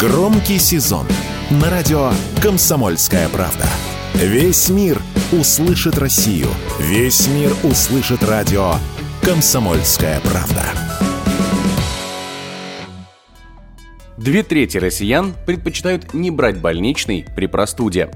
Громкий сезон на радио «Комсомольская правда». Весь мир услышит Россию. Весь мир услышит радио «Комсомольская правда». Две трети россиян предпочитают не брать больничный при простуде.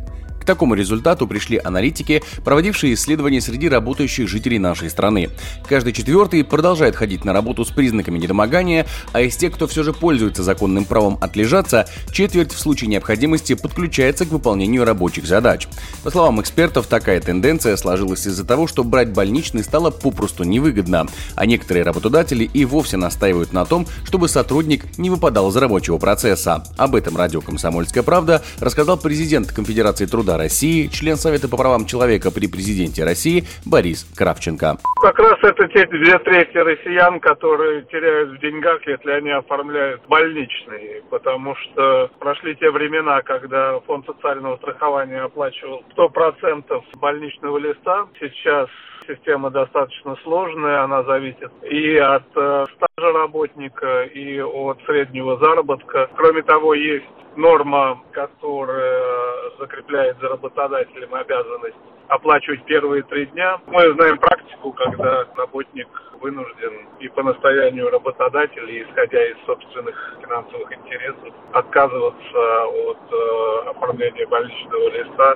К такому результату пришли аналитики, проводившие исследования среди работающих жителей нашей страны. Каждый четвертый продолжает ходить на работу с признаками недомогания, а из тех, кто все же пользуется законным правом отлежаться, четверть в случае необходимости подключается к выполнению рабочих задач. По словам экспертов, такая тенденция сложилась из-за того, что брать больничный стало попросту невыгодно, а некоторые работодатели и вовсе настаивают на том, чтобы сотрудник не выпадал из рабочего процесса. Об этом радио «Комсомольская правда» рассказал президент Конфедерации труда народа России, член Совета по правам человека при президенте России Борис Кравченко. Как раз это те две трети россиян, которые теряют в деньгах, если они оформляют больничные, потому что прошли те времена, когда фонд социального страхования оплачивал 100% больничного листа. Сейчас система достаточно сложная, она зависит и от э, стажа работника, и от среднего заработка. Кроме того, есть норма, которая закрепляет за работодателем обязанность оплачивать первые три дня. Мы знаем практику, когда работник вынужден и по настоянию работодателя, исходя из собственных финансовых интересов, отказываться от э, оформления больничного листа.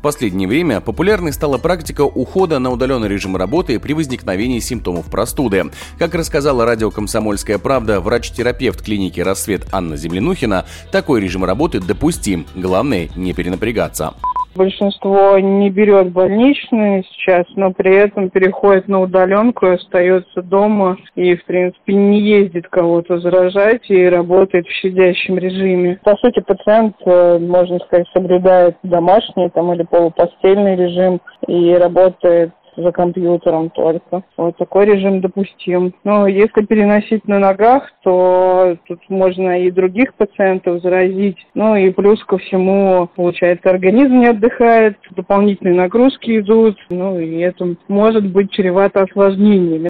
В последнее время популярной стала практика ухода на удаленный режим работы при возникновении симптомов простуды. Как рассказала радио «Комсомольская правда» врач-терапевт клиники «Рассвет» Анна Землянухина, такой режим работы допустим. Главное – не перенапрягаться. Большинство не берет больничные сейчас, но при этом переходит на удаленку и остается дома и, в принципе, не ездит кого-то заражать и работает в щадящем режиме. По сути, пациент, э, можно сказать, соблюдает домашний там, или полупостельный режим и работает за компьютером только. Вот такой режим допустим. Но если переносить на ногах, то тут можно и других пациентов заразить. Ну и плюс ко всему, получается, организм не отдыхает, дополнительные нагрузки идут, ну и это может быть чревато осложнениями.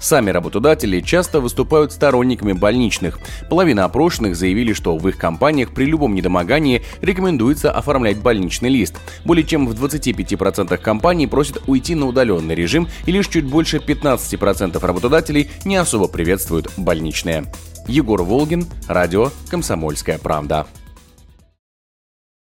Сами работодатели часто выступают сторонниками больничных. Половина опрошенных заявили, что в их компаниях при любом недомогании рекомендуется оформлять больничный лист. Более чем в 25% компаний просят уйти на удаленный режим, и лишь чуть больше 15% работодателей не особо приветствуют больничные. Егор Волгин, радио «Комсомольская правда».